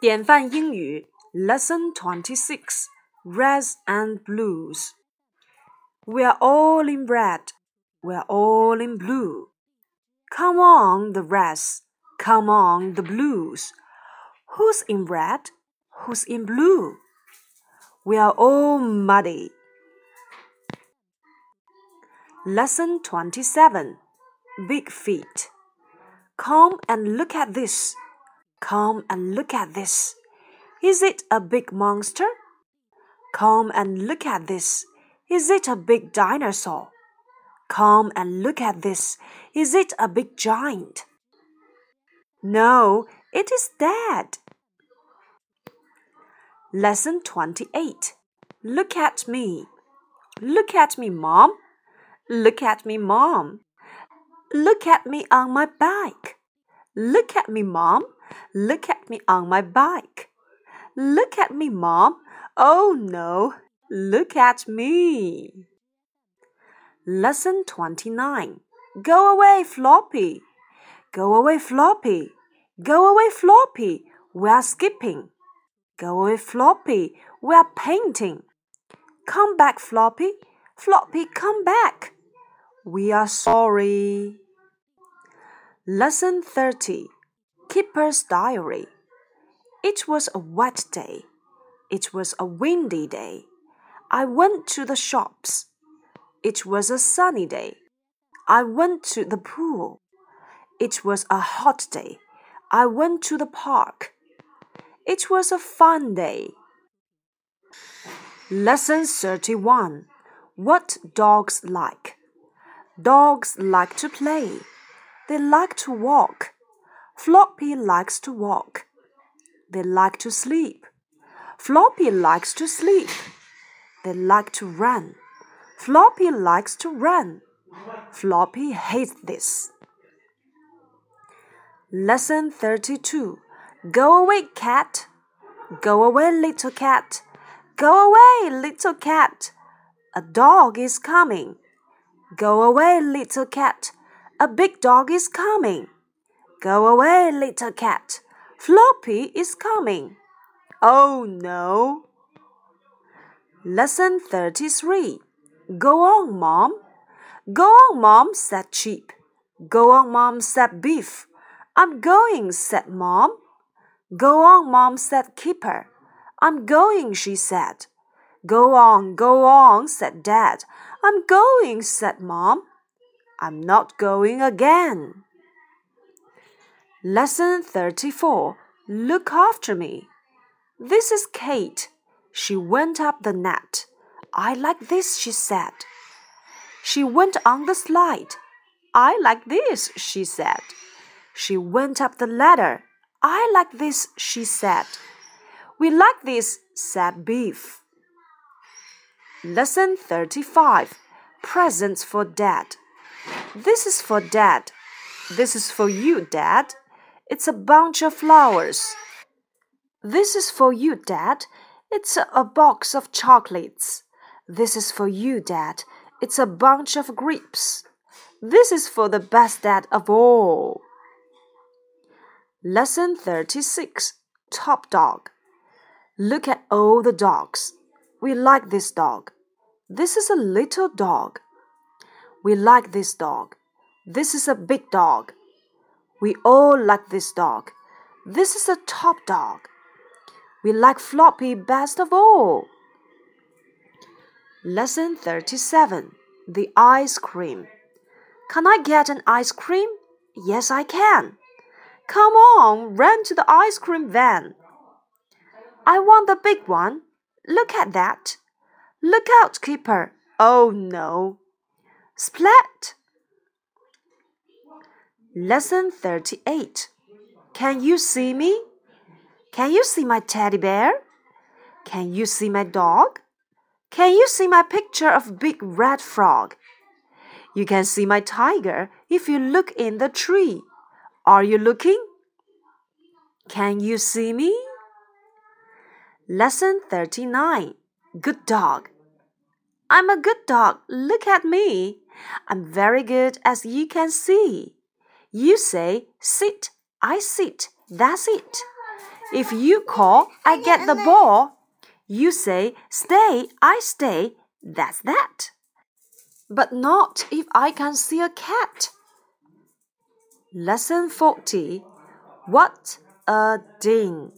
典范英语 Lesson Twenty Six Reds and Blues We're all in red, we're all in blue. Come on, the reds, come on, the blues. Who's in red? Who's in blue? We are all muddy. Lesson 27 Big Feet. Come and look at this. Come and look at this. Is it a big monster? Come and look at this. Is it a big dinosaur? Come and look at this. Is it a big giant? No, it is dead. Lesson 28. Look at me. Look at me, Mom. Look at me, Mom. Look at me on my bike. Look at me, Mom. Look at me on my bike. Look at me, Mom. Oh no, look at me. Lesson 29. Go away, Floppy. Go away, Floppy. Go away, Floppy. We are skipping. Go away, Floppy. We are painting. Come back, Floppy. Floppy, come back. We are sorry. Lesson 30 Kipper's Diary. It was a wet day. It was a windy day. I went to the shops. It was a sunny day. I went to the pool. It was a hot day. I went to the park. It was a fun day. Lesson 31 What dogs like. Dogs like to play. They like to walk. Floppy likes to walk. They like to sleep. Floppy likes to sleep. They like to run. Floppy likes to run. Floppy hates this. Lesson 32 Go away, cat. Go away, little cat. Go away, little cat. A dog is coming. Go away, little cat. A big dog is coming. Go away, little cat. Floppy is coming. Oh no. Lesson 33 Go on, Mom. Go on, Mom, said Chip. Go on, Mom, said Biff. I'm going, said Mom. Go on, Mom, said Kipper. I'm going, she said. Go on, go on, said Dad. I'm going, said Mom. I'm not going again. Lesson 34 Look after me. This is Kate. She went up the net. I like this, she said. She went on the slide. I like this, she said. She went up the ladder. I like this, she said. We like this, said Biff. Lesson 35 Presents for Dad. This is for Dad. This is for you, Dad. It's a bunch of flowers. This is for you, Dad. It's a, box of chocolates. This is for you, Dad. It's a bunch of grapes. This is for the best dad of all. Lesson 36 Top Dog. Look at all the dogs. We like this dog. This is a little dog. We like this dog. This is a big dog. We all like this dog. This is a top dog. We like Floppy best of all. Lesson 37 The Ice Cream. Can I get an ice cream? Yes, I can. Come on, run to the ice cream van. I want the big one. Look at that. Look out, Kipper. Oh no. Splat! Lesson 38 Can you see me? Can you see my teddy bear? Can you see my dog? Can you see my picture of big red frog? You can see my tiger if you look in the tree. Are you looking? Can you see me? Lesson 39 Good dog. I'm a good dog. Look at me. I'm very good as you can see. You say sit, I sit. That's it. If you call, I get the ball. You say, stay, I stay. That's that. But not if I can see a cat. Lesson 40 What a din!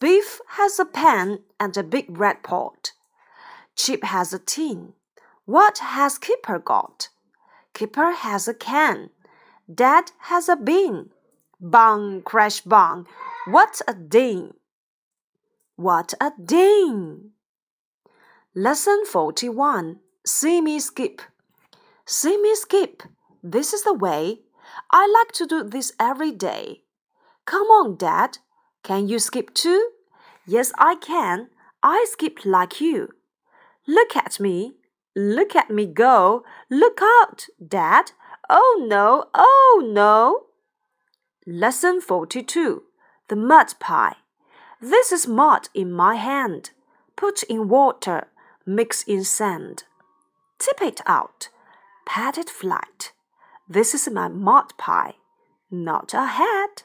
Biff has a pan and a big red pot. Chip has a tin. What has Kipper got? Kipper has a can. Dad has a bin. Bang, crash, bang. What a din! What a din! Lesson 41 See me skip. See me skip. This is the way. I like to do this every day. Come on, Dad. Can you skip too? Yes, I can. I skip like you. Look at me. Look at me go. Look out, Dad. Oh no, oh no. Lesson 42 The Mud Pie. This is mud in my hand. Put in water, mix in sand. Tip it out, pat it flat. This is my mud pie, not a hat.